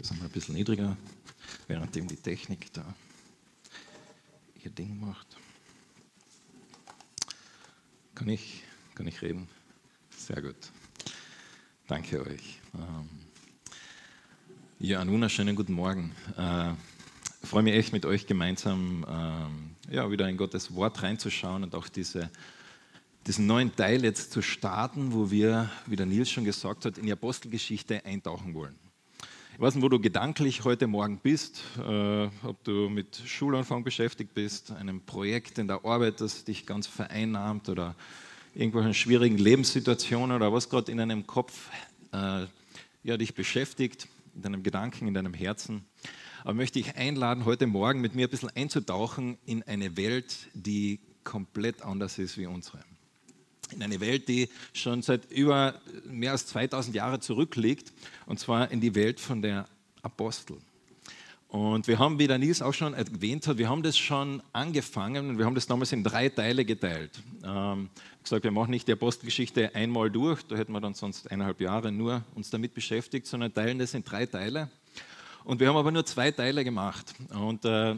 das einmal ein bisschen niedriger, währenddem die Technik da ihr Ding macht. Kann ich, kann ich reden? Sehr gut. Danke euch. Ähm, ja, einen wunderschönen guten Morgen. Äh, ich freue mich echt mit euch gemeinsam ähm, ja, wieder in Gottes Wort reinzuschauen und auch diese, diesen neuen Teil jetzt zu starten, wo wir, wie der Nils schon gesagt hat, in die Apostelgeschichte eintauchen wollen. Ich weiß nicht, wo du gedanklich heute Morgen bist, äh, ob du mit Schulanfang beschäftigt bist, einem Projekt in der Arbeit, das dich ganz vereinnahmt oder irgendwelchen schwierigen Lebenssituationen oder was gerade in deinem Kopf äh, ja, dich beschäftigt, in deinem Gedanken, in deinem Herzen. Aber möchte ich einladen, heute Morgen mit mir ein bisschen einzutauchen in eine Welt, die komplett anders ist wie unsere in eine Welt, die schon seit über mehr als 2000 Jahren zurückliegt, und zwar in die Welt von der Apostel. Und wir haben, wie der Nils auch schon erwähnt hat, wir haben das schon angefangen und wir haben das damals in drei Teile geteilt. Ähm, gesagt, wir machen nicht die Apostelgeschichte einmal durch, da hätten wir dann sonst eineinhalb Jahre nur uns damit beschäftigt, sondern teilen das in drei Teile. Und wir haben aber nur zwei Teile gemacht. Und äh,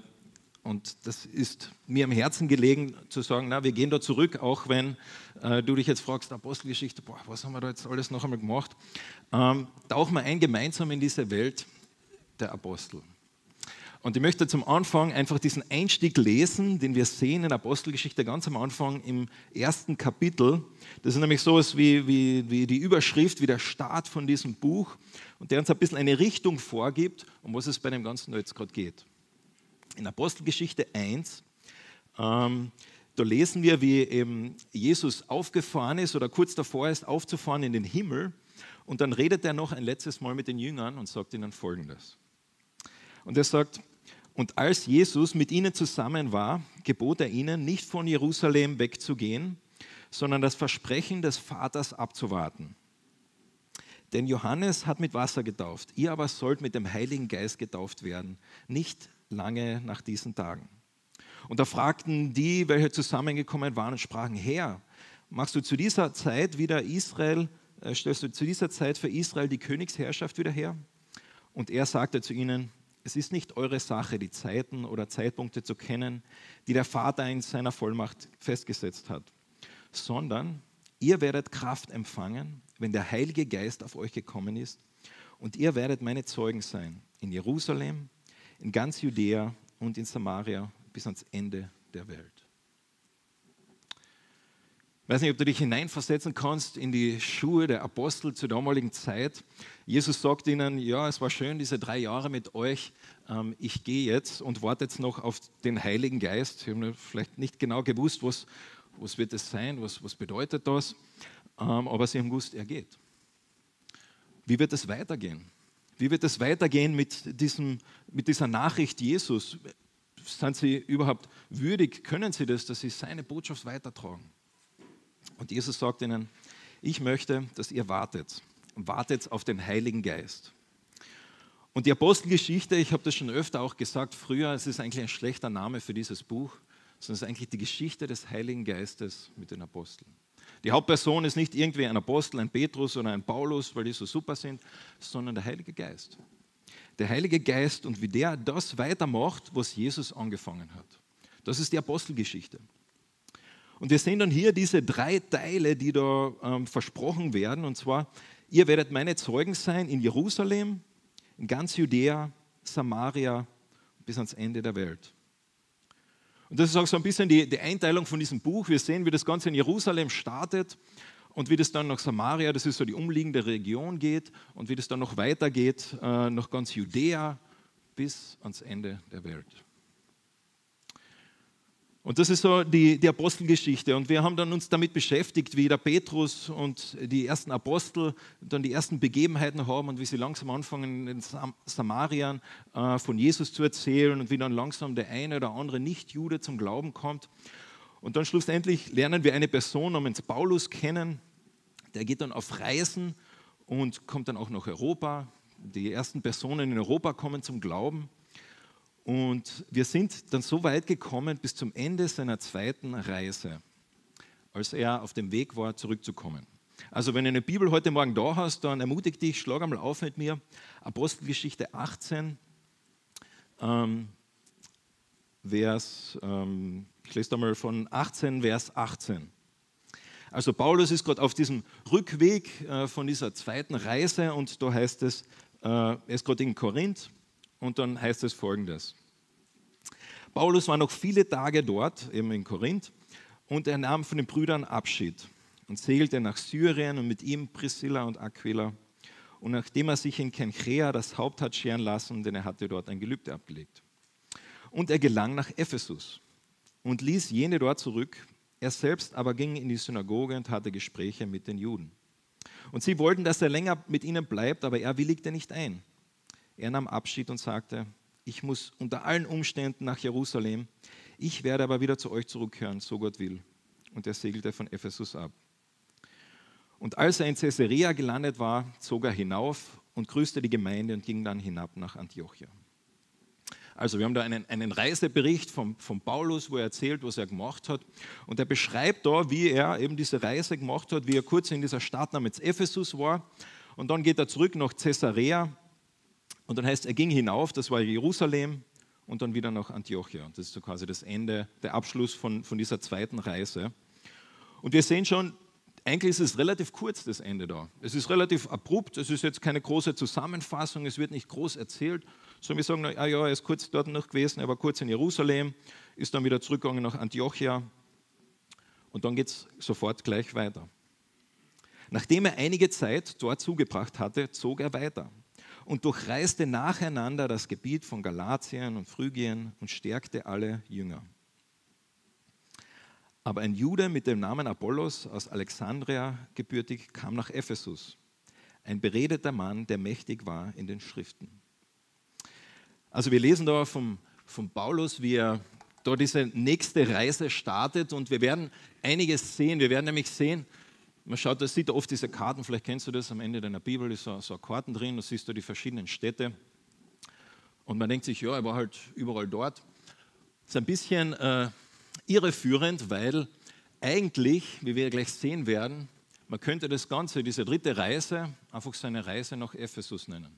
und das ist mir am Herzen gelegen, zu sagen, na, wir gehen da zurück, auch wenn äh, du dich jetzt fragst, Apostelgeschichte, boah, was haben wir da jetzt alles noch einmal gemacht? Ähm, tauchen wir ein gemeinsam in diese Welt der Apostel. Und ich möchte zum Anfang einfach diesen Einstieg lesen, den wir sehen in Apostelgeschichte ganz am Anfang im ersten Kapitel. Das ist nämlich so wie, wie, wie die Überschrift, wie der Start von diesem Buch und der uns ein bisschen eine Richtung vorgibt, um was es bei dem Ganzen jetzt gerade geht in Apostelgeschichte 1, ähm, da lesen wir, wie eben Jesus aufgefahren ist oder kurz davor ist, aufzufahren in den Himmel. Und dann redet er noch ein letztes Mal mit den Jüngern und sagt ihnen Folgendes. Und er sagt, und als Jesus mit ihnen zusammen war, gebot er ihnen, nicht von Jerusalem wegzugehen, sondern das Versprechen des Vaters abzuwarten. Denn Johannes hat mit Wasser getauft, ihr aber sollt mit dem Heiligen Geist getauft werden, nicht lange nach diesen Tagen. Und da fragten die, welche zusammengekommen waren und sprachen, Herr, machst du zu dieser Zeit wieder Israel, äh, stellst du zu dieser Zeit für Israel die Königsherrschaft wieder her? Und er sagte zu ihnen, es ist nicht eure Sache, die Zeiten oder Zeitpunkte zu kennen, die der Vater in seiner Vollmacht festgesetzt hat, sondern ihr werdet Kraft empfangen, wenn der Heilige Geist auf euch gekommen ist, und ihr werdet meine Zeugen sein in Jerusalem, in ganz Judäa und in Samaria bis ans Ende der Welt. Ich weiß nicht, ob du dich hineinversetzen kannst in die Schuhe der Apostel zur damaligen Zeit. Jesus sagt ihnen, ja, es war schön, diese drei Jahre mit euch. Ähm, ich gehe jetzt und warte jetzt noch auf den Heiligen Geist. Sie haben vielleicht nicht genau gewusst, was, was wird es sein, was, was bedeutet das. Ähm, aber sie haben gewusst, er geht. Wie wird es weitergehen? Wie wird es weitergehen mit, diesem, mit dieser Nachricht Jesus? Sind sie überhaupt würdig? Können sie das, dass sie seine Botschaft weitertragen? Und Jesus sagt ihnen, ich möchte, dass ihr wartet. Wartet auf den Heiligen Geist. Und die Apostelgeschichte, ich habe das schon öfter auch gesagt, früher, es ist eigentlich ein schlechter Name für dieses Buch, sondern es ist eigentlich die Geschichte des Heiligen Geistes mit den Aposteln. Die Hauptperson ist nicht irgendwie ein Apostel, ein Petrus oder ein Paulus, weil die so super sind, sondern der Heilige Geist. Der Heilige Geist und wie der das weitermacht, was Jesus angefangen hat. Das ist die Apostelgeschichte. Und wir sehen dann hier diese drei Teile, die da ähm, versprochen werden. Und zwar, ihr werdet meine Zeugen sein in Jerusalem, in ganz Judäa, Samaria bis ans Ende der Welt. Und das ist auch so ein bisschen die, die Einteilung von diesem Buch. Wir sehen, wie das Ganze in Jerusalem startet und wie das dann nach Samaria, das ist so die umliegende Region geht und wie das dann noch weitergeht äh, nach ganz Judäa bis ans Ende der Welt. Und das ist so die, die Apostelgeschichte. Und wir haben dann uns damit beschäftigt, wie der Petrus und die ersten Apostel dann die ersten Begebenheiten haben und wie sie langsam anfangen, in Sam Samarien äh, von Jesus zu erzählen und wie dann langsam der eine oder andere Nicht-Jude zum Glauben kommt. Und dann schlussendlich lernen wir eine Person namens Paulus kennen. Der geht dann auf Reisen und kommt dann auch nach Europa. Die ersten Personen in Europa kommen zum Glauben. Und wir sind dann so weit gekommen bis zum Ende seiner zweiten Reise, als er auf dem Weg war, zurückzukommen. Also wenn du eine Bibel heute Morgen da hast, dann ermutige dich, schlag einmal auf mit mir. Apostelgeschichte 18, ähm, Vers, ähm, ich lese da mal von 18, Vers 18. Also Paulus ist gerade auf diesem Rückweg äh, von dieser zweiten Reise und da heißt es, äh, er ist gerade in Korinth und dann heißt es folgendes. Paulus war noch viele Tage dort, eben in Korinth, und er nahm von den Brüdern Abschied und segelte nach Syrien und mit ihm Priscilla und Aquila. Und nachdem er sich in Kenchrea das Haupt hat scheren lassen, denn er hatte dort ein Gelübde abgelegt. Und er gelang nach Ephesus und ließ jene dort zurück, er selbst aber ging in die Synagoge und hatte Gespräche mit den Juden. Und sie wollten, dass er länger mit ihnen bleibt, aber er willigte nicht ein. Er nahm Abschied und sagte, ich muss unter allen Umständen nach Jerusalem, ich werde aber wieder zu euch zurückkehren, so Gott will. Und er segelte von Ephesus ab. Und als er in Caesarea gelandet war, zog er hinauf und grüßte die Gemeinde und ging dann hinab nach Antiochia. Also wir haben da einen, einen Reisebericht von, von Paulus, wo er erzählt, was er gemacht hat. Und er beschreibt da, wie er eben diese Reise gemacht hat, wie er kurz in dieser Stadt namens Ephesus war. Und dann geht er zurück nach Caesarea. Und dann heißt, er ging hinauf, das war Jerusalem, und dann wieder nach Antiochia. Das ist so quasi das Ende, der Abschluss von, von dieser zweiten Reise. Und wir sehen schon, eigentlich ist es relativ kurz, das Ende da. Es ist relativ abrupt, es ist jetzt keine große Zusammenfassung, es wird nicht groß erzählt, sondern wir sagen, ah ja, er ist kurz dort noch gewesen, er war kurz in Jerusalem, ist dann wieder zurückgegangen nach Antiochia und dann geht es sofort gleich weiter. Nachdem er einige Zeit dort zugebracht hatte, zog er weiter und durchreiste nacheinander das Gebiet von Galatien und Phrygien und stärkte alle Jünger. Aber ein Jude mit dem Namen Apollos aus Alexandria gebürtig kam nach Ephesus, ein beredeter Mann, der mächtig war in den Schriften. Also wir lesen da vom, vom Paulus, wie er da diese nächste Reise startet und wir werden einiges sehen. Wir werden nämlich sehen, man schaut, da sieht oft diese Karten, vielleicht kennst du das, am Ende deiner Bibel ist so, so Karten drin, da siehst du die verschiedenen Städte und man denkt sich, ja, er war halt überall dort. Das ist ein bisschen äh, irreführend, weil eigentlich, wie wir gleich sehen werden, man könnte das Ganze, diese dritte Reise, einfach seine Reise nach Ephesus nennen.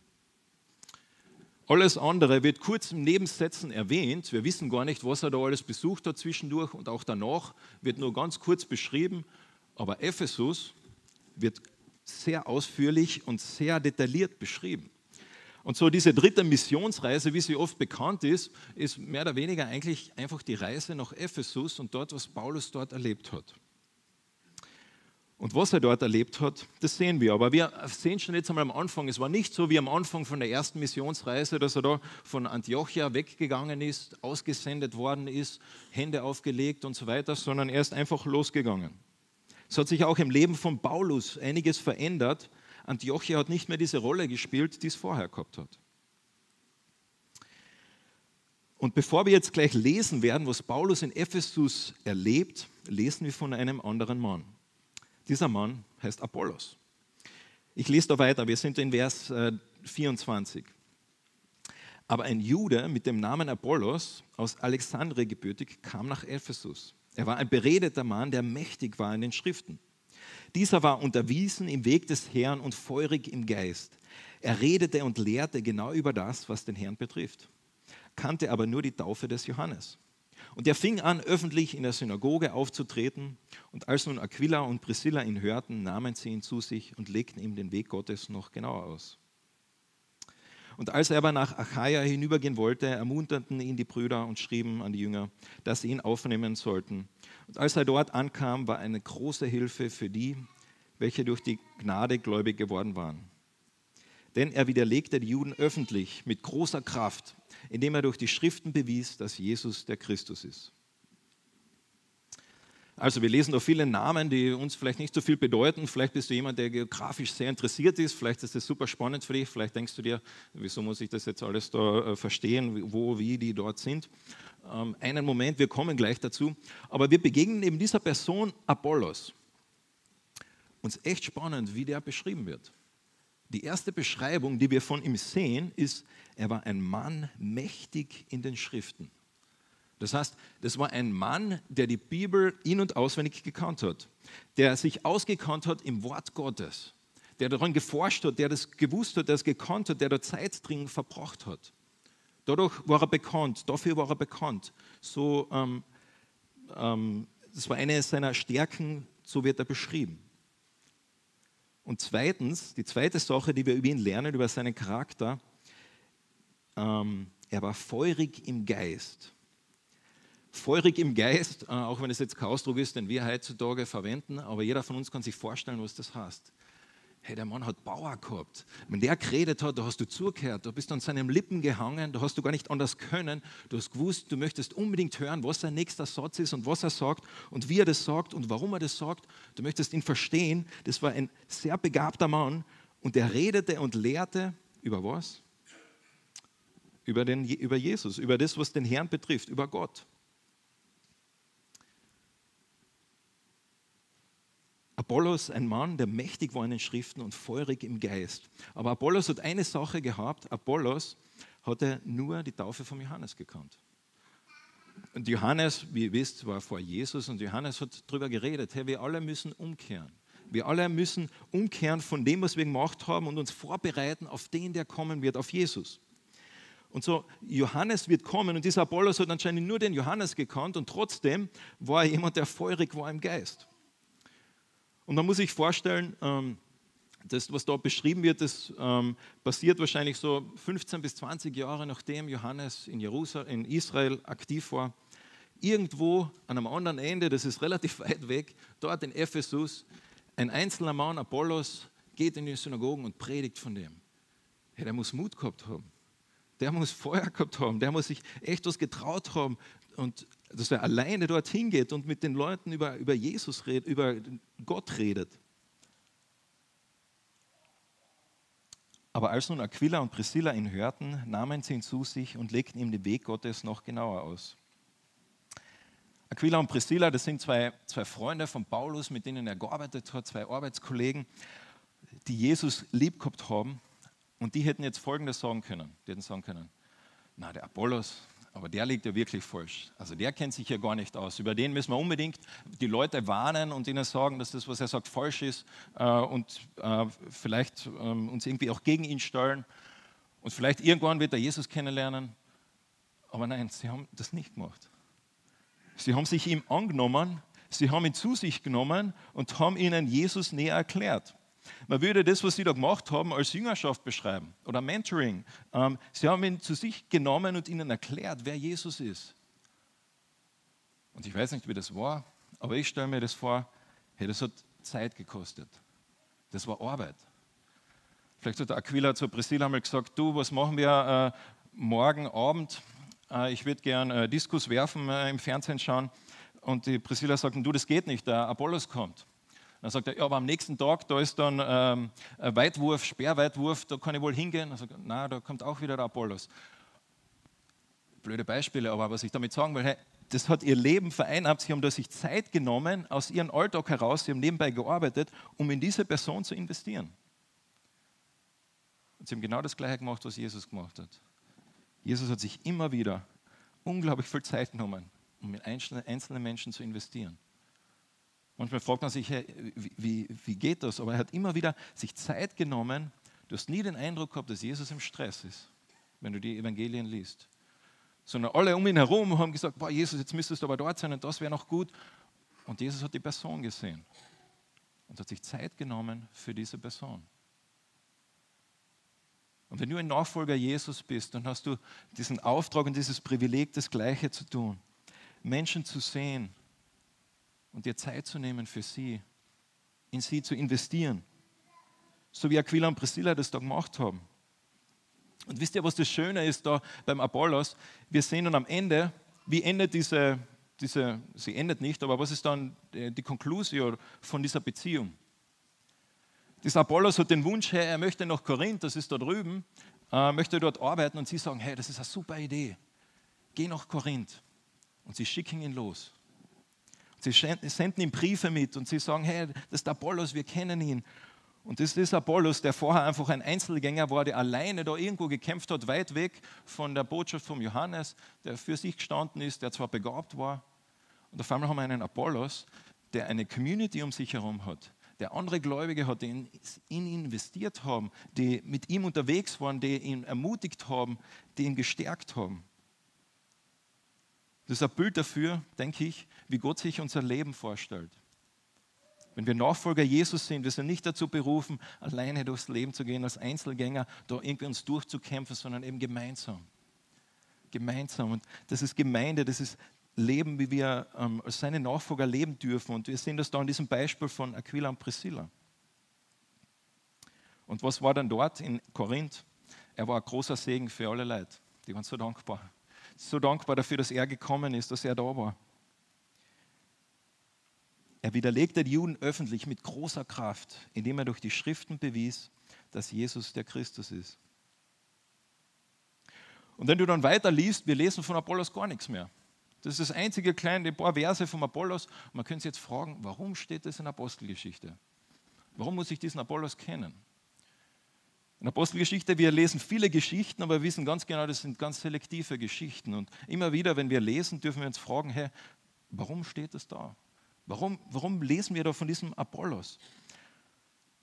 Alles andere wird kurz im Nebensätzen erwähnt. Wir wissen gar nicht, was er da alles besucht hat zwischendurch und auch danach wird nur ganz kurz beschrieben. Aber Ephesus wird sehr ausführlich und sehr detailliert beschrieben. Und so diese dritte Missionsreise, wie sie oft bekannt ist, ist mehr oder weniger eigentlich einfach die Reise nach Ephesus und dort, was Paulus dort erlebt hat. Und was er dort erlebt hat, das sehen wir. Aber wir sehen schon jetzt einmal am Anfang, es war nicht so wie am Anfang von der ersten Missionsreise, dass er da von Antiochia weggegangen ist, ausgesendet worden ist, Hände aufgelegt und so weiter, sondern er ist einfach losgegangen. Es hat sich auch im Leben von Paulus einiges verändert, Antiochia hat nicht mehr diese Rolle gespielt, die es vorher gehabt hat. Und bevor wir jetzt gleich lesen werden, was Paulus in Ephesus erlebt, lesen wir von einem anderen Mann. Dieser Mann heißt Apollos. Ich lese da weiter, wir sind in Vers 24. Äh, Aber ein Jude mit dem Namen Apollos aus Alexandria gebürtig kam nach Ephesus. Er war ein beredeter Mann, der mächtig war in den Schriften. Dieser war unterwiesen im Weg des Herrn und feurig im Geist. Er redete und lehrte genau über das, was den Herrn betrifft, kannte aber nur die Taufe des Johannes. Und er fing an, öffentlich in der Synagoge aufzutreten. Und als nun Aquila und Priscilla ihn hörten, nahmen sie ihn zu sich und legten ihm den Weg Gottes noch genauer aus. Und als er aber nach Achaia hinübergehen wollte, ermunterten ihn die Brüder und schrieben an die Jünger, dass sie ihn aufnehmen sollten. Und als er dort ankam, war eine große Hilfe für die, welche durch die Gnade gläubig geworden waren. Denn er widerlegte die Juden öffentlich mit großer Kraft, indem er durch die Schriften bewies, dass Jesus der Christus ist. Also wir lesen da viele Namen, die uns vielleicht nicht so viel bedeuten. Vielleicht bist du jemand, der geografisch sehr interessiert ist. Vielleicht ist das super spannend für dich. Vielleicht denkst du dir, wieso muss ich das jetzt alles da äh, verstehen, wo, wie die dort sind. Ähm, einen Moment, wir kommen gleich dazu. Aber wir begegnen eben dieser Person Apollos. Uns echt spannend, wie der beschrieben wird. Die erste Beschreibung, die wir von ihm sehen, ist, er war ein Mann mächtig in den Schriften. Das heißt, das war ein Mann, der die Bibel in- und auswendig gekannt hat, der sich ausgekannt hat im Wort Gottes, der daran geforscht hat, der das gewusst hat, der es gekannt hat, der da Zeit drin verbracht hat. Dadurch war er bekannt, dafür war er bekannt. So, ähm, ähm, das war eine seiner Stärken, so wird er beschrieben. Und zweitens, die zweite Sache, die wir über ihn lernen, über seinen Charakter, ähm, er war feurig im Geist. Feurig im Geist, äh, auch wenn es jetzt kein Ausdruck ist, den wir heutzutage verwenden, aber jeder von uns kann sich vorstellen, was das heißt hey, der Mann hat Bauer gehabt. Wenn der geredet hat, da hast du zugehört, da bist du an seinen Lippen gehangen, da hast du gar nicht anders können. Du hast gewusst, du möchtest unbedingt hören, was sein nächster Satz ist und was er sagt und wie er das sagt und warum er das sagt. Du möchtest ihn verstehen. Das war ein sehr begabter Mann und der redete und lehrte über was? Über, den, über Jesus, über das, was den Herrn betrifft, über Gott. Apollos ein Mann, der mächtig war in den Schriften und feurig im Geist. Aber Apollos hat eine Sache gehabt. Apollos hatte nur die Taufe von Johannes gekannt. Und Johannes, wie ihr wisst, war vor Jesus und Johannes hat darüber geredet, hey, wir alle müssen umkehren. Wir alle müssen umkehren von dem, was wir gemacht haben und uns vorbereiten auf den, der kommen wird, auf Jesus. Und so, Johannes wird kommen und dieser Apollos hat anscheinend nur den Johannes gekannt und trotzdem war er jemand, der feurig war im Geist. Und man muss sich vorstellen, ähm, das, was da beschrieben wird, das ähm, passiert wahrscheinlich so 15 bis 20 Jahre nachdem Johannes in, Jerusalem, in Israel aktiv war. Irgendwo an einem anderen Ende, das ist relativ weit weg, dort in Ephesus, ein einzelner Mann, Apollos, geht in die Synagogen und predigt von dem. Hey, der muss Mut gehabt haben. Der muss Feuer gehabt haben. Der muss sich echt was getraut haben. Und dass er alleine dorthin geht und mit den Leuten über, über Jesus redet, über Gott redet. Aber als nun Aquila und Priscilla ihn hörten, nahmen sie ihn zu sich und legten ihm den Weg Gottes noch genauer aus. Aquila und Priscilla, das sind zwei, zwei Freunde von Paulus, mit denen er gearbeitet hat, zwei Arbeitskollegen, die Jesus lieb gehabt haben. Und die hätten jetzt Folgendes sagen können. Die hätten sagen können, na, der Apollos, aber der liegt ja wirklich falsch. Also der kennt sich ja gar nicht aus. Über den müssen wir unbedingt die Leute warnen und ihnen sagen, dass das, was er sagt, falsch ist äh, und äh, vielleicht äh, uns irgendwie auch gegen ihn stellen. Und vielleicht irgendwann wird er Jesus kennenlernen. Aber nein, sie haben das nicht gemacht. Sie haben sich ihm angenommen, sie haben ihn zu sich genommen und haben ihnen Jesus näher erklärt. Man würde das, was sie da gemacht haben, als Jüngerschaft beschreiben oder Mentoring. Ähm, sie haben ihn zu sich genommen und ihnen erklärt, wer Jesus ist. Und ich weiß nicht, wie das war, aber ich stelle mir das vor, hey, das hat Zeit gekostet. Das war Arbeit. Vielleicht hat der Aquila zu Priscilla einmal gesagt, du, was machen wir äh, morgen Abend? Äh, ich würde gern äh, Diskus werfen, äh, im Fernsehen schauen. Und die Priscilla sagt, du, das geht nicht, der Apollos kommt. Dann sagt er, ja, aber am nächsten Tag, da ist dann ähm, Weitwurf, Speerweitwurf, da kann ich wohl hingehen. Dann sagt er, na, da kommt auch wieder der Apollos. Blöde Beispiele, aber was ich damit sagen will, hey, das hat ihr Leben vereinnahmt. Sie haben da sich Zeit genommen aus ihrem Alltag heraus, sie haben nebenbei gearbeitet, um in diese Person zu investieren. Und sie haben genau das Gleiche gemacht, was Jesus gemacht hat. Jesus hat sich immer wieder unglaublich viel Zeit genommen, um in einzelne Menschen zu investieren. Manchmal fragt man sich, hey, wie, wie geht das? Aber er hat immer wieder sich Zeit genommen. Du hast nie den Eindruck gehabt, dass Jesus im Stress ist, wenn du die Evangelien liest. Sondern alle um ihn herum haben gesagt, boah, Jesus, jetzt müsstest du aber dort sein und das wäre noch gut. Und Jesus hat die Person gesehen und hat sich Zeit genommen für diese Person. Und wenn du ein Nachfolger Jesus bist, dann hast du diesen Auftrag und dieses Privileg, das Gleiche zu tun. Menschen zu sehen, und dir Zeit zu nehmen für sie, in sie zu investieren. So wie Aquila und Priscilla das da gemacht haben. Und wisst ihr, was das Schöne ist da beim Apollos? Wir sehen dann am Ende, wie endet diese, diese, sie endet nicht, aber was ist dann die Konklusion von dieser Beziehung? Dieser Apollos hat den Wunsch, hey, er möchte nach Korinth, das ist da drüben, äh, möchte dort arbeiten und sie sagen, hey, das ist eine super Idee, geh nach Korinth. Und sie schicken ihn los. Sie senden ihm Briefe mit und sie sagen, hey, das ist Apollos, wir kennen ihn. Und das ist Apollos, der vorher einfach ein Einzelgänger war, der alleine da irgendwo gekämpft hat, weit weg von der Botschaft vom Johannes, der für sich gestanden ist, der zwar begabt war. Und auf einmal haben wir einen Apollos, der eine Community um sich herum hat, der andere Gläubige hat, die in, ihn investiert haben, die mit ihm unterwegs waren, die ihn ermutigt haben, die ihn gestärkt haben. Das ist ein Bild dafür, denke ich, wie Gott sich unser Leben vorstellt. Wenn wir Nachfolger Jesus sind, wir sind nicht dazu berufen, alleine durchs Leben zu gehen, als Einzelgänger, da irgendwie uns durchzukämpfen, sondern eben gemeinsam. Gemeinsam. Und das ist Gemeinde, das ist Leben, wie wir ähm, als seine Nachfolger leben dürfen. Und wir sehen das da in diesem Beispiel von Aquila und Priscilla. Und was war dann dort in Korinth? Er war ein großer Segen für alle Leute. Die waren so dankbar. So dankbar dafür, dass er gekommen ist, dass er da war. Er widerlegte die Juden öffentlich mit großer Kraft, indem er durch die Schriften bewies, dass Jesus der Christus ist. Und wenn du dann weiter liest, wir lesen von Apollos gar nichts mehr. Das ist das einzige kleine paar Verse vom Apollos. Man könnte sich jetzt fragen, warum steht das in Apostelgeschichte? Warum muss ich diesen Apollos kennen? In Apostelgeschichte, wir lesen viele Geschichten, aber wir wissen ganz genau, das sind ganz selektive Geschichten. Und immer wieder, wenn wir lesen, dürfen wir uns fragen, hey, warum steht das da? Warum, warum lesen wir da von diesem Apollos?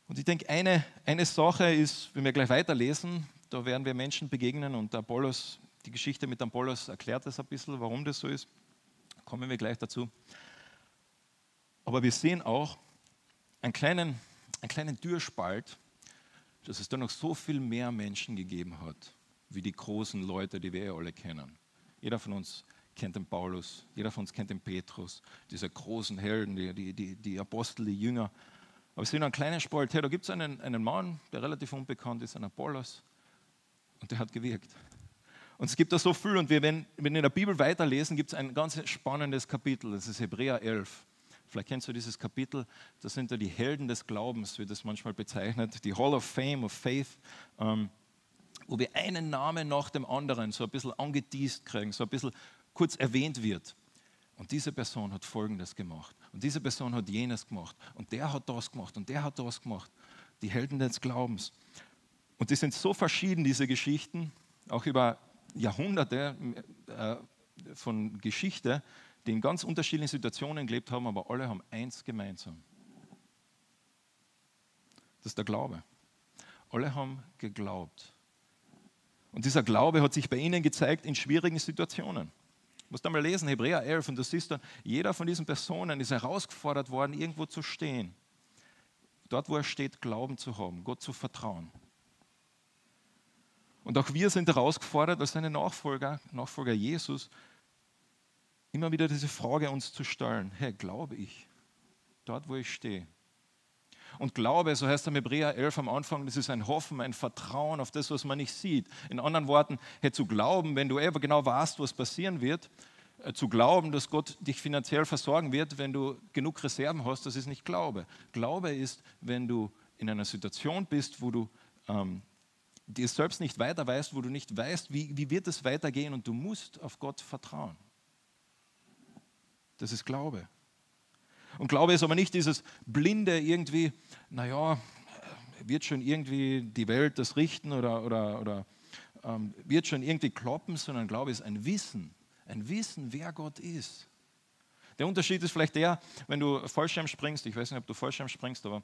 Und ich denke, eine, eine Sache ist, wenn wir gleich weiterlesen, da werden wir Menschen begegnen und Apollos, die Geschichte mit Apollos erklärt das ein bisschen, warum das so ist. Kommen wir gleich dazu. Aber wir sehen auch einen kleinen, einen kleinen Türspalt, dass es da noch so viel mehr Menschen gegeben hat, wie die großen Leute, die wir ja alle kennen. Jeder von uns kennt den Paulus, jeder von uns kennt den Petrus, diese großen Helden, die, die, die Apostel, die Jünger. Aber wir sehen einen kleinen Spalt. Hey, da gibt es einen, einen Mann, der relativ unbekannt ist, ein Apollos, und der hat gewirkt. Und es gibt da so viel. Und wir, wenn, wenn wir in der Bibel weiterlesen, gibt es ein ganz spannendes Kapitel. Das ist Hebräer 11. Vielleicht kennst du dieses Kapitel. Das sind da die Helden des Glaubens, wie das manchmal bezeichnet. Die Hall of Fame of Faith. Ähm, wo wir einen Namen nach dem anderen so ein bisschen angeteased kriegen, so ein bisschen kurz erwähnt wird. Und diese Person hat Folgendes gemacht. Und diese Person hat jenes gemacht. Und der hat das gemacht. Und der hat das gemacht. Die Helden des Glaubens. Und die sind so verschieden, diese Geschichten, auch über Jahrhunderte äh, von Geschichte, die in ganz unterschiedlichen Situationen gelebt haben, aber alle haben eins gemeinsam. Das ist der Glaube. Alle haben geglaubt. Und dieser Glaube hat sich bei ihnen gezeigt in schwierigen Situationen. Du musst einmal lesen, Hebräer 11, und du siehst dann, jeder von diesen Personen ist herausgefordert worden, irgendwo zu stehen. Dort, wo er steht, Glauben zu haben, Gott zu vertrauen. Und auch wir sind herausgefordert, als seine Nachfolger, Nachfolger Jesus, immer wieder diese Frage uns zu stellen: Hey, glaube ich, dort, wo ich stehe? Und Glaube, so heißt im Hebräer 11 am Anfang, das ist ein Hoffen, ein Vertrauen auf das, was man nicht sieht. In anderen Worten, hey, zu glauben, wenn du genau weißt, was passieren wird, äh, zu glauben, dass Gott dich finanziell versorgen wird, wenn du genug Reserven hast, das ist nicht Glaube. Glaube ist, wenn du in einer Situation bist, wo du ähm, dir selbst nicht weiter weißt, wo du nicht weißt, wie, wie wird es weitergehen und du musst auf Gott vertrauen. Das ist Glaube. Und Glaube ist aber nicht dieses blinde irgendwie, naja, wird schon irgendwie die Welt das richten oder, oder, oder ähm, wird schon irgendwie kloppen, sondern Glaube ist ein Wissen, ein Wissen, wer Gott ist. Der Unterschied ist vielleicht der, wenn du Fallschirm springst, ich weiß nicht, ob du Fallschirm springst, aber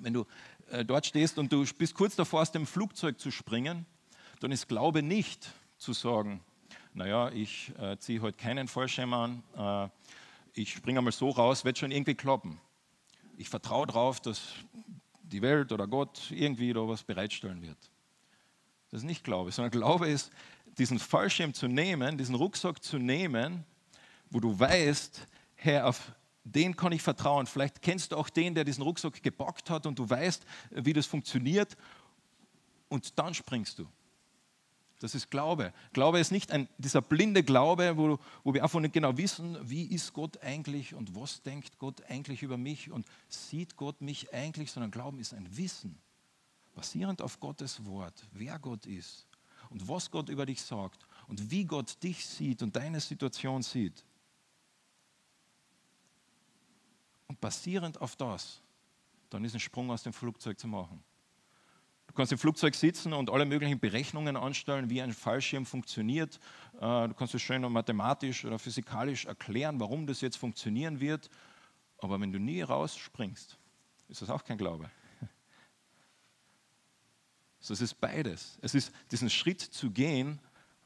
wenn du äh, dort stehst und du bist kurz davor, aus dem Flugzeug zu springen, dann ist Glaube nicht zu sagen, naja, ich äh, ziehe heute keinen Fallschirm an, äh, ich springe einmal so raus, wird schon irgendwie kloppen. Ich vertraue darauf, dass die Welt oder Gott irgendwie da was bereitstellen wird. Das ist nicht Glaube, sondern Glaube ist, diesen Fallschirm zu nehmen, diesen Rucksack zu nehmen, wo du weißt, Herr, auf den kann ich vertrauen. Vielleicht kennst du auch den, der diesen Rucksack gepackt hat und du weißt, wie das funktioniert. Und dann springst du. Das ist Glaube. Glaube ist nicht ein, dieser blinde Glaube, wo, wo wir einfach nicht genau wissen, wie ist Gott eigentlich und was denkt Gott eigentlich über mich und sieht Gott mich eigentlich, sondern Glauben ist ein Wissen, basierend auf Gottes Wort, wer Gott ist und was Gott über dich sagt und wie Gott dich sieht und deine Situation sieht. Und basierend auf das dann ist ein Sprung aus dem Flugzeug zu machen. Du kannst im Flugzeug sitzen und alle möglichen Berechnungen anstellen, wie ein Fallschirm funktioniert. Äh, du kannst es schön mathematisch oder physikalisch erklären, warum das jetzt funktionieren wird. Aber wenn du nie rausspringst, ist das auch kein Glaube. So, es ist beides. Es ist diesen Schritt zu gehen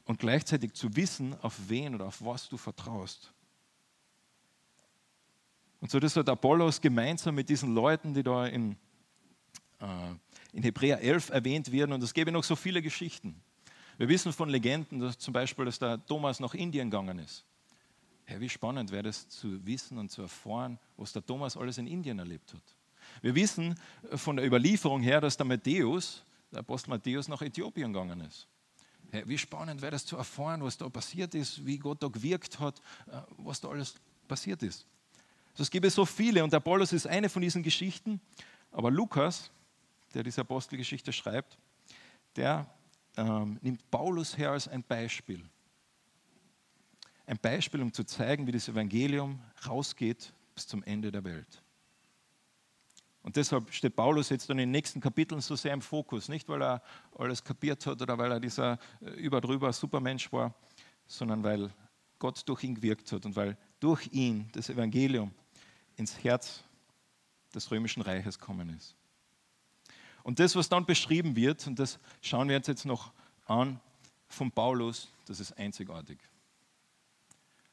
und gleichzeitig zu wissen, auf wen oder auf was du vertraust. Und so das hat Apollos gemeinsam mit diesen Leuten, die da in, in Hebräer 11 erwähnt werden. Und es gäbe noch so viele Geschichten. Wir wissen von Legenden, dass zum Beispiel, dass der Thomas nach Indien gegangen ist. Hey, wie spannend wäre das zu wissen und zu erfahren, was der Thomas alles in Indien erlebt hat. Wir wissen von der Überlieferung her, dass der Matthäus, der Apostel Matthäus, nach Äthiopien gegangen ist. Hey, wie spannend wäre das zu erfahren, was da passiert ist, wie Gott da gewirkt hat, äh, was da alles passiert ist. Also es gibt so viele und der Apollos ist eine von diesen Geschichten, aber Lukas, der diese Apostelgeschichte schreibt, der ähm, nimmt Paulus her als ein Beispiel. Ein Beispiel, um zu zeigen, wie das Evangelium rausgeht bis zum Ende der Welt. Und deshalb steht Paulus jetzt dann in den nächsten Kapiteln so sehr im Fokus. Nicht, weil er alles kapiert hat oder weil er dieser äh, überdrüber Supermensch war, sondern weil Gott durch ihn gewirkt hat und weil durch ihn das Evangelium ins Herz des römischen Reiches gekommen ist. Und das, was dann beschrieben wird, und das schauen wir uns jetzt noch an von Paulus, das ist einzigartig.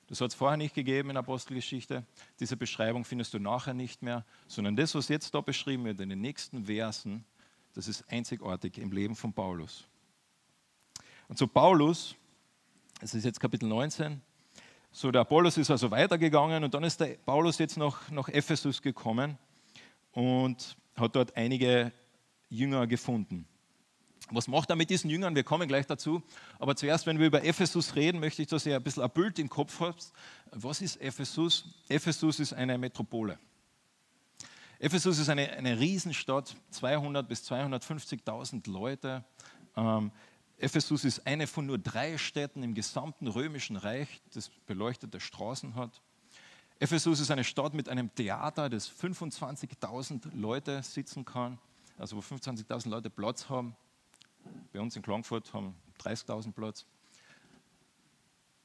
Das hat es vorher nicht gegeben in Apostelgeschichte. Diese Beschreibung findest du nachher nicht mehr, sondern das, was jetzt da beschrieben wird in den nächsten Versen, das ist einzigartig im Leben von Paulus. Und so Paulus, es ist jetzt Kapitel 19, so, der Apollos ist also weitergegangen und dann ist der Paulus jetzt nach, nach Ephesus gekommen und hat dort einige Jünger gefunden. Was macht er mit diesen Jüngern? Wir kommen gleich dazu. Aber zuerst, wenn wir über Ephesus reden, möchte ich, dass ihr ein bisschen ein Bild im Kopf habt. Was ist Ephesus? Ephesus ist eine Metropole. Ephesus ist eine, eine Riesenstadt, 200 bis 250.000 Leute. Ähm, Ephesus ist eine von nur drei Städten im gesamten römischen Reich, das beleuchtete Straßen hat. Ephesus ist eine Stadt mit einem Theater, das 25.000 Leute sitzen kann, also wo 25.000 Leute Platz haben. Bei uns in Klagenfurt haben 30.000 Platz.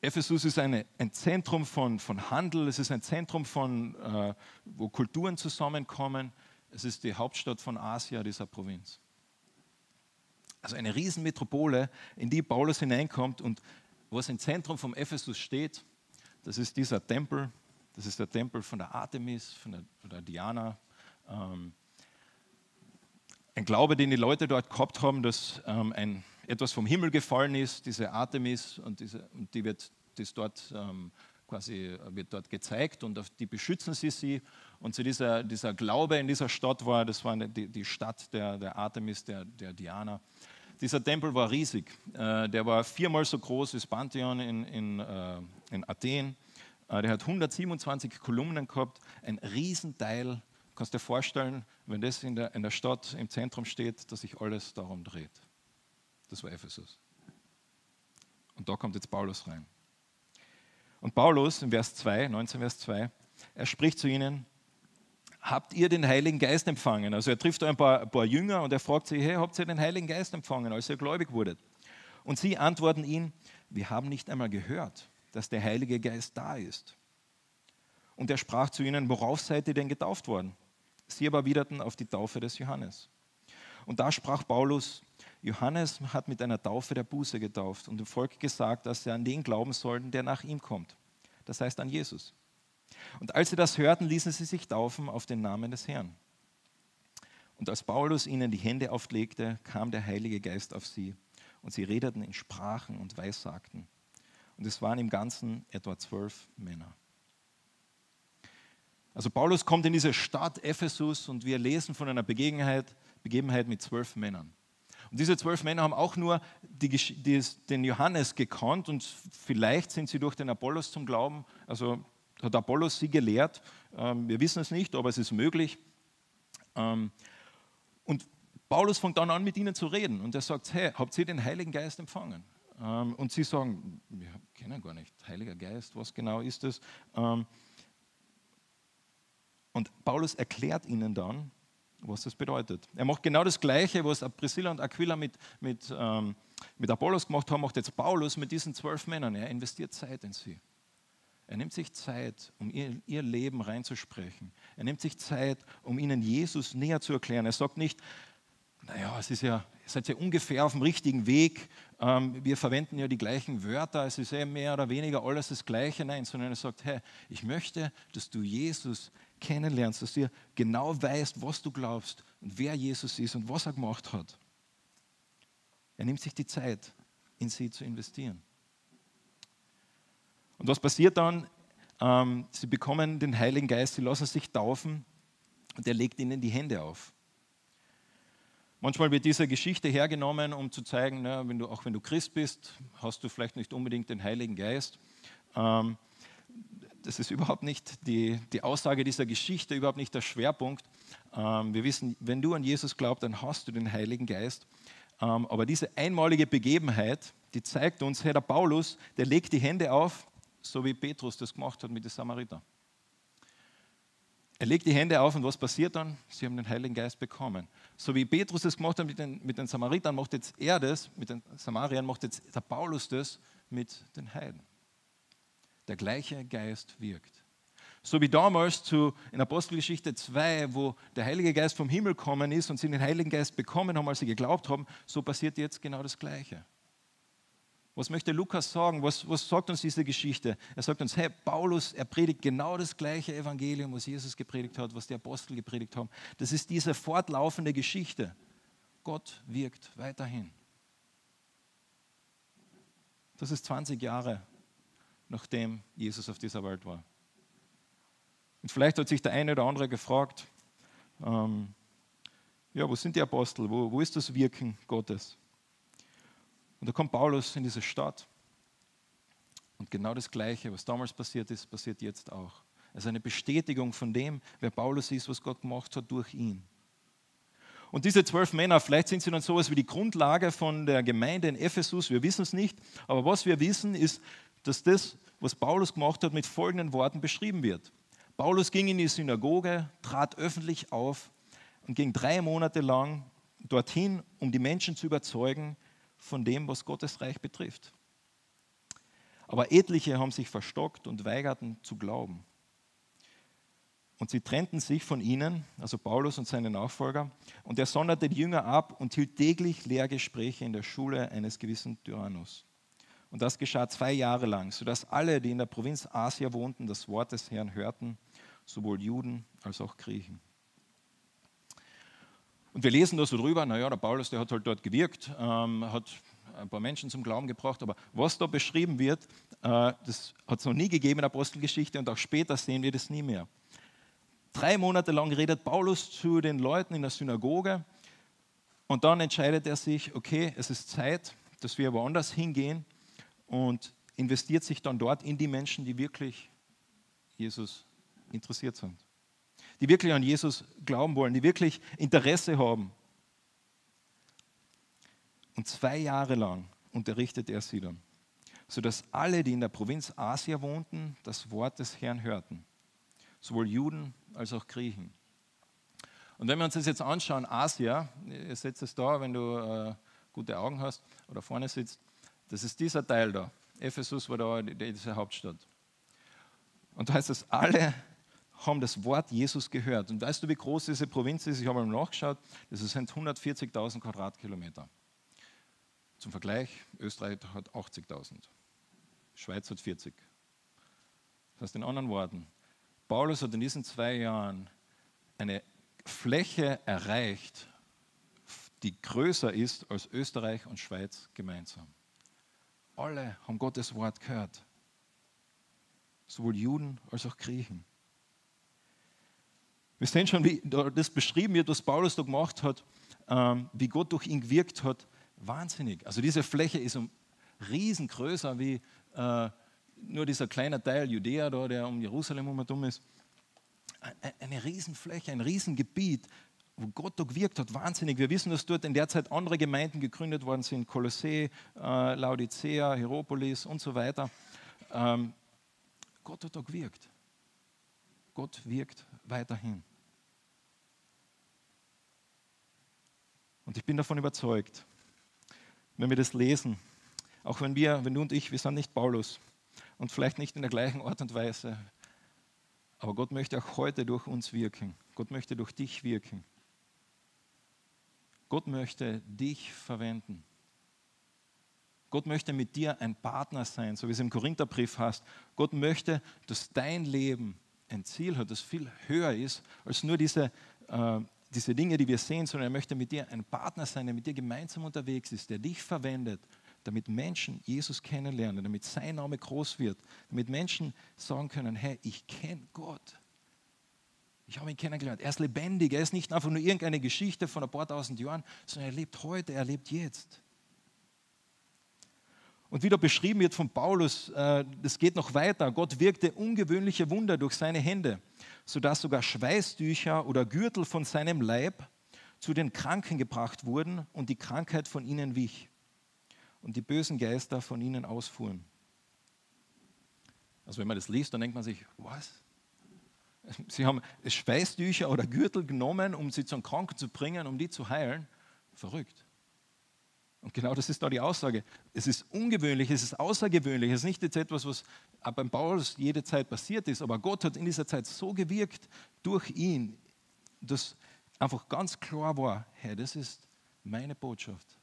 Ephesus ist eine, ein Zentrum von, von Handel, es ist ein Zentrum, von, äh, wo Kulturen zusammenkommen. Es ist die Hauptstadt von Asia, dieser Provinz. Also eine Riesenmetropole, in die Paulus hineinkommt und was im Zentrum vom Ephesus steht, das ist dieser Tempel, das ist der Tempel von der Artemis, von der, von der Diana. Ähm, ein Glaube, den die Leute dort gehabt haben, dass ähm, ein, etwas vom Himmel gefallen ist, diese Artemis, und, diese, und die wird das dort ähm, quasi wird dort gezeigt und auf die beschützen sie sie. Und so dieser, dieser Glaube in dieser Stadt war, das war die, die Stadt der, der Artemis, der, der Diana. Dieser Tempel war riesig. Äh, der war viermal so groß wie das Pantheon in, in, äh, in Athen. Äh, der hat 127 Kolumnen gehabt, ein Riesenteil. Du kannst dir vorstellen, wenn das in der, in der Stadt im Zentrum steht, dass sich alles darum dreht. Das war Ephesus. Und da kommt jetzt Paulus rein. Und Paulus in Vers 2, 19 Vers 2, er spricht zu ihnen, habt ihr den Heiligen Geist empfangen? Also er trifft ein paar, ein paar Jünger und er fragt sie, hey, habt ihr den Heiligen Geist empfangen, als ihr gläubig wurdet? Und sie antworten ihn, wir haben nicht einmal gehört, dass der Heilige Geist da ist. Und er sprach zu ihnen, worauf seid ihr denn getauft worden? Sie aber widerten auf die Taufe des Johannes. Und da sprach Paulus, Johannes hat mit einer Taufe der Buße getauft und dem Volk gesagt, dass sie an den glauben sollten, der nach ihm kommt. Das heißt an Jesus. Und als sie das hörten, ließen sie sich taufen auf den Namen des Herrn. Und als Paulus ihnen die Hände auflegte, kam der Heilige Geist auf sie und sie redeten in Sprachen und Weissagten. Und es waren im Ganzen etwa zwölf Männer. Also Paulus kommt in diese Stadt Ephesus und wir lesen von einer Begebenheit, Begebenheit mit zwölf Männern. Und diese zwölf Männer haben auch nur die, die, den Johannes gekannt und vielleicht sind sie durch den Apollos zum Glauben, also hat Apollos sie gelehrt? Ähm, wir wissen es nicht, aber es ist möglich. Ähm, und Paulus fängt dann an, mit ihnen zu reden und er sagt, hey, habt ihr den Heiligen Geist empfangen? Ähm, und sie sagen, wir kennen gar nicht, Heiliger Geist, was genau ist das? Und Paulus erklärt ihnen dann, was das bedeutet. Er macht genau das Gleiche, was Priscilla und Aquila mit, mit, ähm, mit Apollos gemacht haben, macht jetzt Paulus mit diesen zwölf Männern. Er investiert Zeit in sie. Er nimmt sich Zeit, um ihr, ihr Leben reinzusprechen. Er nimmt sich Zeit, um ihnen Jesus näher zu erklären. Er sagt nicht, naja, es ist ja, ihr seid ja ungefähr auf dem richtigen Weg. Ähm, wir verwenden ja die gleichen Wörter. Es ist ja mehr oder weniger alles das Gleiche. Nein, sondern er sagt, hey, ich möchte, dass du Jesus kennenlernst, dass du genau weißt, was du glaubst und wer Jesus ist und was er gemacht hat. Er nimmt sich die Zeit, in sie zu investieren. Und was passiert dann? Ähm, sie bekommen den Heiligen Geist, sie lassen sich taufen und er legt ihnen die Hände auf. Manchmal wird diese Geschichte hergenommen, um zu zeigen, na, wenn du, auch wenn du Christ bist, hast du vielleicht nicht unbedingt den Heiligen Geist. Ähm, das ist überhaupt nicht die, die Aussage dieser Geschichte, überhaupt nicht der Schwerpunkt. Ähm, wir wissen, wenn du an Jesus glaubst, dann hast du den Heiligen Geist. Ähm, aber diese einmalige Begebenheit, die zeigt uns, Herr der Paulus, der legt die Hände auf, so wie Petrus das gemacht hat mit den Samariter. Er legt die Hände auf und was passiert dann? Sie haben den Heiligen Geist bekommen. So wie Petrus das gemacht hat mit den, mit den Samaritern, macht jetzt er das, mit den Samariern macht jetzt der Paulus das mit den Heiden. Der gleiche Geist wirkt. So wie damals zu, in Apostelgeschichte 2, wo der Heilige Geist vom Himmel gekommen ist und sie den Heiligen Geist bekommen haben, als sie geglaubt haben, so passiert jetzt genau das Gleiche. Was möchte Lukas sagen? Was, was sagt uns diese Geschichte? Er sagt uns, hey, Paulus, er predigt genau das gleiche Evangelium, was Jesus gepredigt hat, was die Apostel gepredigt haben. Das ist diese fortlaufende Geschichte. Gott wirkt weiterhin. Das ist 20 Jahre nachdem Jesus auf dieser Welt war. Und vielleicht hat sich der eine oder andere gefragt, ähm, ja, wo sind die Apostel? Wo, wo ist das Wirken Gottes? Und da kommt Paulus in diese Stadt. Und genau das Gleiche, was damals passiert ist, passiert jetzt auch. Ist eine Bestätigung von dem, wer Paulus ist, was Gott gemacht hat durch ihn. Und diese zwölf Männer, vielleicht sind sie dann sowas wie die Grundlage von der Gemeinde in Ephesus, wir wissen es nicht. Aber was wir wissen, ist, dass das, was Paulus gemacht hat, mit folgenden Worten beschrieben wird. Paulus ging in die Synagoge, trat öffentlich auf und ging drei Monate lang dorthin, um die Menschen zu überzeugen von dem, was Gottes Reich betrifft. Aber etliche haben sich verstockt und weigerten zu glauben. Und sie trennten sich von ihnen, also Paulus und seine Nachfolger, und er sonderte die Jünger ab und hielt täglich Lehrgespräche in der Schule eines gewissen Tyrannus. Und das geschah zwei Jahre lang, sodass alle, die in der Provinz Asia wohnten, das Wort des Herrn hörten, sowohl Juden als auch Griechen. Und wir lesen da so drüber, naja, der Paulus, der hat halt dort gewirkt, ähm, hat ein paar Menschen zum Glauben gebracht, aber was da beschrieben wird, äh, das hat es noch nie gegeben in der Apostelgeschichte und auch später sehen wir das nie mehr. Drei Monate lang redet Paulus zu den Leuten in der Synagoge und dann entscheidet er sich, okay, es ist Zeit, dass wir woanders hingehen und investiert sich dann dort in die Menschen, die wirklich Jesus interessiert sind, die wirklich an Jesus glauben wollen, die wirklich Interesse haben. Und zwei Jahre lang unterrichtet er sie dann, sodass alle, die in der Provinz Asia wohnten, das Wort des Herrn hörten, sowohl Juden als auch Griechen. Und wenn wir uns das jetzt anschauen, Asia, ihr setzt es da, wenn du äh, gute Augen hast oder vorne sitzt, das ist dieser Teil da. Ephesus war da diese Hauptstadt. Und da heißt es, alle haben das Wort Jesus gehört. Und weißt du, wie groß diese Provinz ist? Ich habe mal nachgeschaut. Das sind 140.000 Quadratkilometer. Zum Vergleich, Österreich hat 80.000. Schweiz hat 40. Das heißt in anderen Worten, Paulus hat in diesen zwei Jahren eine Fläche erreicht, die größer ist als Österreich und Schweiz gemeinsam. Alle haben Gottes Wort gehört. Sowohl Juden als auch Griechen. Wir sehen schon, wie das beschrieben wird, was Paulus da gemacht hat, ähm, wie Gott durch ihn gewirkt hat. Wahnsinnig. Also diese Fläche ist um riesengrößer wie äh, nur dieser kleine Teil Judäa, da, der um Jerusalem herum ist. Eine Riesenfläche, ein Riesengebiet, wo Gott da gewirkt hat, wahnsinnig. Wir wissen, dass dort in der Zeit andere Gemeinden gegründet worden sind, Kolossee, äh, Laodicea, Hieropolis und so weiter. Ähm, Gott hat da gewirkt. Gott wirkt weiterhin. Und ich bin davon überzeugt, wenn wir das lesen, auch wenn wir, wenn du und ich, wir sind nicht Paulus und vielleicht nicht in der gleichen Art und Weise, aber Gott möchte auch heute durch uns wirken. Gott möchte durch dich wirken. Gott möchte dich verwenden. Gott möchte mit dir ein Partner sein, so wie es im Korintherbrief heißt. Gott möchte, dass dein Leben ein Ziel hat, das viel höher ist als nur diese, äh, diese Dinge, die wir sehen, sondern er möchte mit dir ein Partner sein, der mit dir gemeinsam unterwegs ist, der dich verwendet, damit Menschen Jesus kennenlernen, damit sein Name groß wird, damit Menschen sagen können, hey, ich kenne Gott. Ich habe ihn kennengelernt. Er ist lebendig. Er ist nicht einfach nur irgendeine Geschichte von ein paar tausend Jahren, sondern er lebt heute, er lebt jetzt. Und wie da beschrieben wird von Paulus, äh, das geht noch weiter. Gott wirkte ungewöhnliche Wunder durch seine Hände, sodass sogar Schweißtücher oder Gürtel von seinem Leib zu den Kranken gebracht wurden und die Krankheit von ihnen wich und die bösen Geister von ihnen ausfuhren. Also wenn man das liest, dann denkt man sich, was? Sie haben Schweißtücher oder Gürtel genommen, um sie zum Kranken zu bringen, um die zu heilen. Verrückt. Und genau das ist da die Aussage. Es ist ungewöhnlich, es ist außergewöhnlich. Es ist nicht jetzt etwas, was beim Paulus jede Zeit passiert ist, aber Gott hat in dieser Zeit so gewirkt durch ihn, dass einfach ganz klar war, hey, das ist meine Botschaft.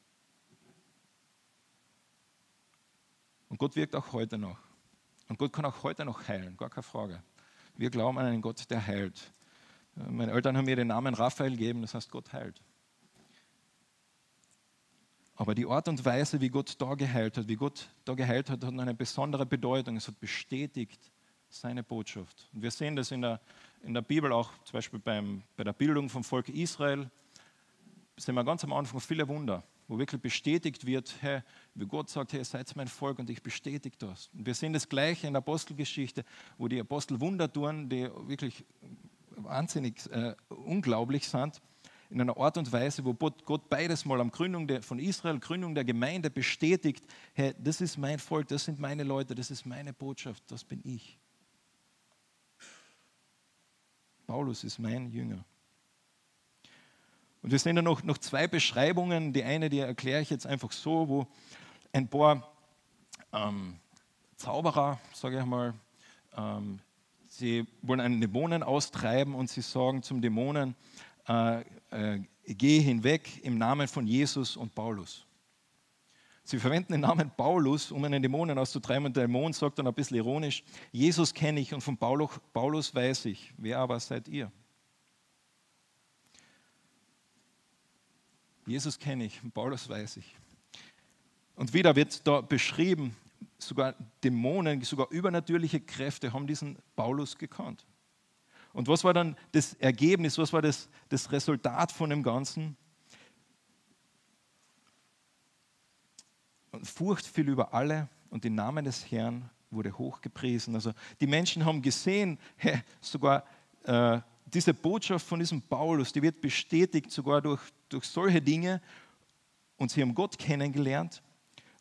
Und Gott wirkt auch heute noch. Und Gott kann auch heute noch heilen, gar keine Frage. Wir glauben an einen Gott, der heilt. Meine Eltern haben mir den Namen Raphael gegeben, das heißt Gott heilt. Aber die Art und Weise, wie Gott da geheilt hat, wie Gott da geheilt hat, hat eine besondere Bedeutung. Es hat bestätigt seine Botschaft. Und wir sehen das in der, in der Bibel auch, zum Beispiel beim, bei der Bildung vom Volk Israel, sehen wir ganz am Anfang viele Wunder wo wirklich bestätigt wird, hey, wie Gott sagt, hey, ihr seid mein Volk und ich bestätige das. Und wir sehen das Gleiche in der Apostelgeschichte, wo die Apostel Wunder tun, die wirklich wahnsinnig äh, unglaublich sind, in einer Art und Weise, wo Gott beides mal am Gründung der, von Israel, Gründung der Gemeinde bestätigt, hey, das ist mein Volk, das sind meine Leute, das ist meine Botschaft, das bin ich. Paulus ist mein Jünger. Und wir sehen da noch, noch zwei Beschreibungen. Die eine, die erkläre ich jetzt einfach so, wo ein paar ähm, Zauberer, sage ich mal, ähm, sie wollen einen Dämonen austreiben und sie sagen zum Dämonen, äh, äh, geh hinweg im Namen von Jesus und Paulus. Sie verwenden den Namen Paulus, um einen Dämonen auszutreiben und der Dämon sagt dann ein bisschen ironisch, Jesus kenne ich und von Paulus, Paulus weiß ich, wer aber seid ihr? Jesus kenne ich, Paulus weiß ich. Und wieder wird da beschrieben, sogar Dämonen, sogar übernatürliche Kräfte haben diesen Paulus gekannt. Und was war dann das Ergebnis, was war das, das Resultat von dem Ganzen? Und Furcht fiel über alle und der Name des Herrn wurde hochgepriesen. Also die Menschen haben gesehen, sogar äh, diese Botschaft von diesem Paulus, die wird bestätigt sogar durch, durch solche Dinge. Und sie haben Gott kennengelernt.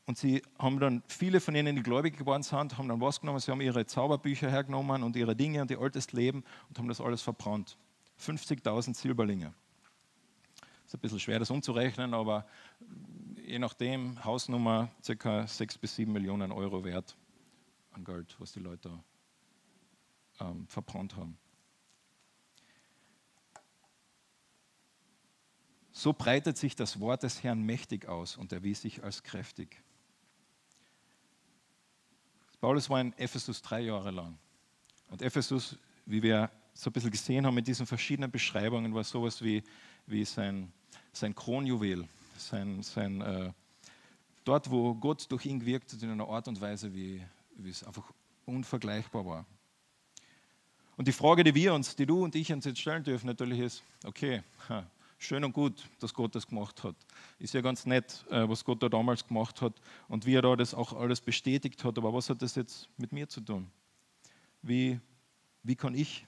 Und sie haben dann, viele von ihnen, die gläubig geworden sind, haben dann was genommen. Sie haben ihre Zauberbücher hergenommen und ihre Dinge und ihr altes Leben und haben das alles verbrannt. 50.000 Silberlinge. Ist ein bisschen schwer, das umzurechnen, aber je nachdem, Hausnummer ca. 6 bis 7 Millionen Euro wert an Geld, was die Leute ähm, verbrannt haben. So breitet sich das Wort des Herrn mächtig aus und erwies sich als kräftig. Paulus war in Ephesus drei Jahre lang. Und Ephesus, wie wir so ein bisschen gesehen haben mit diesen verschiedenen Beschreibungen, war sowas wie, wie sein, sein Kronjuwel, sein, sein, äh, dort, wo Gott durch ihn gewirkt hat, in einer Art und Weise, wie, wie es einfach unvergleichbar war. Und die Frage, die wir uns, die du und ich uns jetzt stellen dürfen, natürlich ist, okay, schön und gut, dass Gott das gemacht hat. Ist ja ganz nett, äh, was Gott da damals gemacht hat und wie er da das auch alles bestätigt hat. Aber was hat das jetzt mit mir zu tun? Wie, wie kann ich?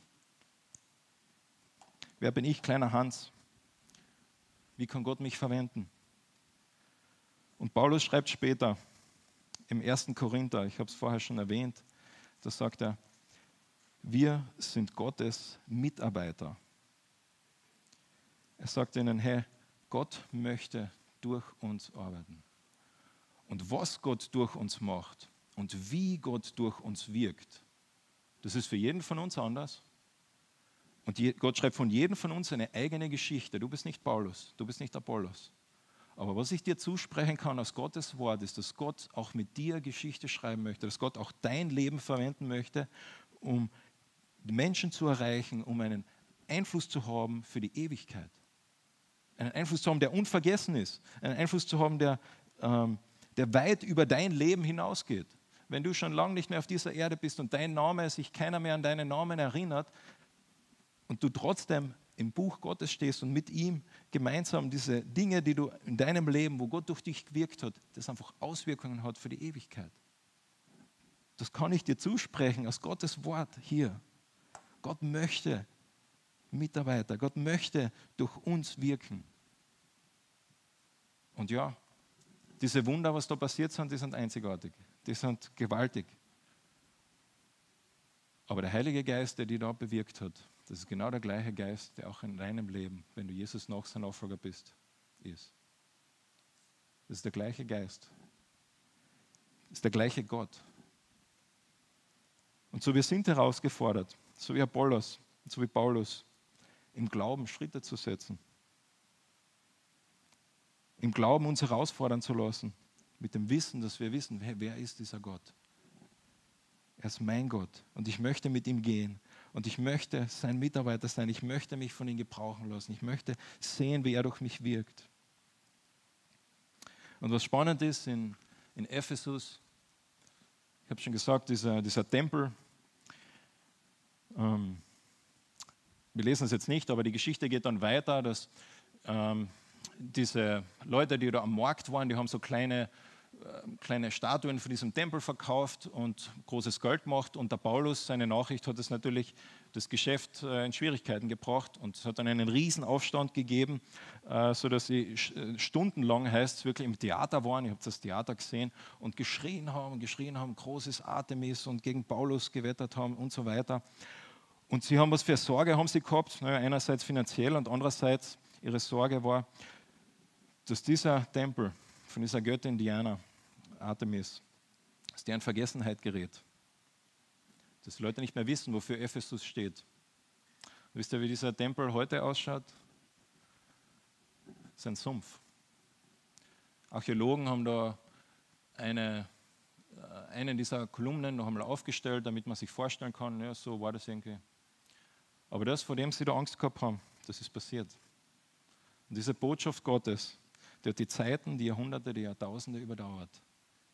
Wer bin ich, kleiner Hans? Wie kann Gott mich verwenden? Und Paulus schreibt später im 1. Korinther, ich habe es vorher schon erwähnt, da sagt er, wir sind Gottes Mitarbeiter er sagt ihnen, hey, Gott möchte durch uns arbeiten. Und was Gott durch uns macht und wie Gott durch uns wirkt, das ist für jeden von uns anders. Und Gott schreibt von jedem von uns eine eigene Geschichte. Du bist nicht Paulus, du bist nicht Apollos. Aber was ich dir zusprechen kann aus Gottes Wort ist, dass Gott auch mit dir Geschichte schreiben möchte, dass Gott auch dein Leben verwenden möchte, um Menschen zu erreichen, um einen Einfluss zu haben für die Ewigkeit. Einen Einfluss zu haben, der unvergessen ist. Einen Einfluss zu haben, der, ähm, der weit über dein Leben hinausgeht. Wenn du schon lange nicht mehr auf dieser Erde bist und dein Name, sich keiner mehr an deinen Namen erinnert und du trotzdem im Buch Gottes stehst und mit ihm gemeinsam diese Dinge, die du in deinem Leben, wo Gott durch dich gewirkt hat, das einfach Auswirkungen hat für die Ewigkeit. Das kann ich dir zusprechen aus Gottes Wort hier. Gott möchte Mitarbeiter, Gott möchte durch uns wirken. Und ja, diese Wunder, was da passiert sind, die sind einzigartig, die sind gewaltig. Aber der Heilige Geist, der die da bewirkt hat, das ist genau der gleiche Geist, der auch in deinem Leben, wenn du Jesus noch sein Nachfolger bist, ist. Das ist der gleiche Geist. Das ist der gleiche Gott. Und so wir sind herausgefordert, so wie Apollos, so wie Paulus, im Glauben Schritte zu setzen. Im Glauben uns herausfordern zu lassen, mit dem Wissen, dass wir wissen, wer, wer ist dieser Gott? Er ist mein Gott und ich möchte mit ihm gehen und ich möchte sein Mitarbeiter sein. Ich möchte mich von ihm gebrauchen lassen. Ich möchte sehen, wie er durch mich wirkt. Und was spannend ist in, in Ephesus, ich habe schon gesagt, dieser, dieser Tempel, ähm, wir lesen es jetzt nicht, aber die Geschichte geht dann weiter, dass ähm, diese Leute, die da am Markt waren, die haben so kleine äh, kleine Statuen von diesem Tempel verkauft und großes Geld gemacht. Und der Paulus, seine Nachricht hat es natürlich das Geschäft äh, in Schwierigkeiten gebracht und es hat dann einen riesen Aufstand gegeben, äh, sodass sie stundenlang, heißt es, wirklich im Theater waren, ich habe das Theater gesehen, und geschrien haben, geschrien haben, großes Artemis und gegen Paulus gewettert haben und so weiter. Und sie haben was für Sorge haben sie gehabt, naja, einerseits finanziell und andererseits ihre Sorge war, dass dieser Tempel von dieser Göttin Diana, Artemis, dass der in Vergessenheit gerät. Dass die Leute nicht mehr wissen, wofür Ephesus steht. wisst ihr, wie dieser Tempel heute ausschaut? Das ist ein Sumpf. Archäologen haben da eine, äh, einen dieser Kolumnen noch einmal aufgestellt, damit man sich vorstellen kann, ja, so war das irgendwie. Aber das, vor dem sie da Angst gehabt haben, das ist passiert. Und diese Botschaft Gottes, der hat die Zeiten, die Jahrhunderte, die Jahrtausende überdauert.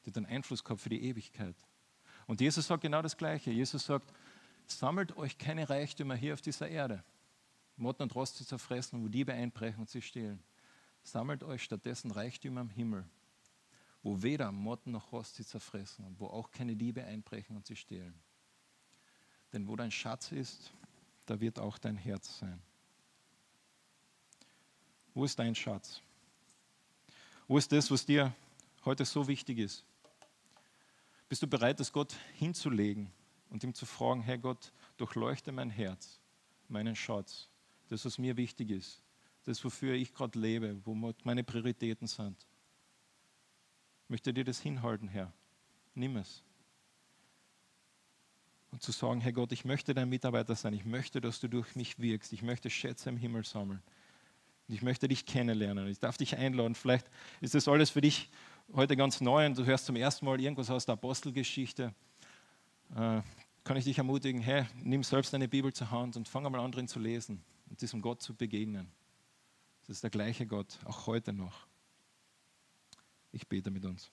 Der hat einen Einfluss gehabt für die Ewigkeit. Und Jesus sagt genau das Gleiche. Jesus sagt, sammelt euch keine Reichtümer hier auf dieser Erde. Motten und Rost zu zerfressen, wo Diebe einbrechen und sie stehlen. Sammelt euch stattdessen Reichtümer im Himmel, wo weder Motten noch Rost sie zerfressen und wo auch keine Diebe einbrechen und sie stehlen. Denn wo dein Schatz ist, da wird auch dein Herz sein. Wo ist dein Schatz? Wo ist das, was dir heute so wichtig ist? Bist du bereit, das Gott hinzulegen und ihm zu fragen, Herr Gott, durchleuchte mein Herz, meinen Schatz, das, was mir wichtig ist, das, wofür ich gerade lebe, wo meine Prioritäten sind. Möchte dir das hinhalten, Herr. Nimm es. Und zu sagen, Herr Gott, ich möchte dein Mitarbeiter sein, ich möchte, dass du durch mich wirkst, ich möchte Schätze im Himmel sammeln. Und ich möchte dich kennenlernen. Ich darf dich einladen. Vielleicht ist das alles für dich heute ganz neu und du hörst zum ersten Mal irgendwas aus der Apostelgeschichte. Äh, kann ich dich ermutigen, hey, nimm selbst deine Bibel zur Hand und fang einmal an drin zu lesen und diesem Gott zu begegnen. Das ist der gleiche Gott, auch heute noch. Ich bete mit uns.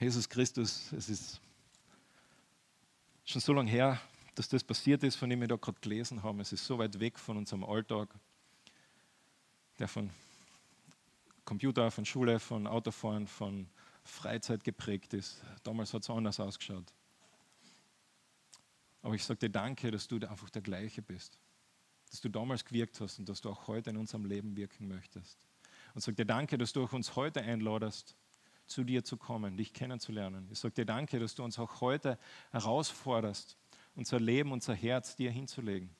Jesus Christus, es ist schon so lange her, dass das passiert ist, von dem wir da gerade gelesen haben. Es ist so weit weg von unserem Alltag, der von Computer, von Schule, von Autofahren, von Freizeit geprägt ist. Damals hat es anders ausgeschaut. Aber ich sage dir danke, dass du einfach der gleiche bist. Dass du damals gewirkt hast und dass du auch heute in unserem Leben wirken möchtest. Und sage dir danke, dass du auch uns heute einladest, zu dir zu kommen, dich kennenzulernen. Ich sage dir danke, dass du uns auch heute herausforderst unser Leben, unser Herz dir hinzulegen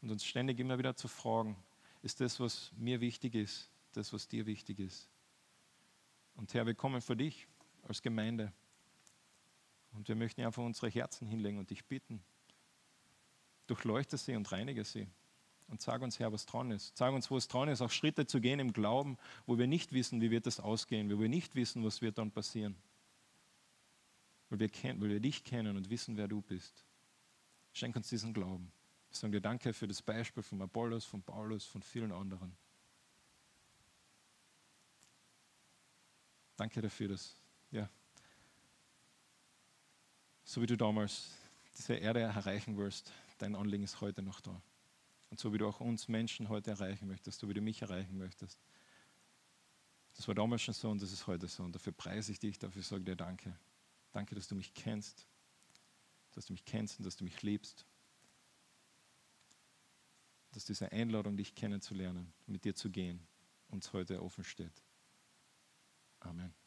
und uns ständig immer wieder zu fragen, ist das, was mir wichtig ist, das, was dir wichtig ist. Und Herr, wir kommen vor dich als Gemeinde und wir möchten einfach unsere Herzen hinlegen und dich bitten, durchleuchte sie und reinige sie. Und sag uns, Herr, was dran ist. Sag uns, wo es dran ist, auch Schritte zu gehen im Glauben, wo wir nicht wissen, wie wird das ausgehen, wo wir nicht wissen, was wird dann passieren. Weil wir, weil wir dich kennen und wissen, wer du bist. Schenk uns diesen Glauben. Wir sagen dir Danke für das Beispiel von Apollos, von Paulus, von vielen anderen. Danke dafür, dass, ja, so wie du damals diese Erde erreichen wirst, dein Anliegen ist heute noch da. Und so wie du auch uns Menschen heute erreichen möchtest, so wie du mich erreichen möchtest. Das war damals schon so und das ist heute so. Und dafür preise ich dich, dafür sage ich dir Danke. Danke, dass du mich kennst, dass du mich kennst und dass du mich liebst. Dass diese Einladung, dich kennenzulernen, mit dir zu gehen, uns heute offen steht. Amen.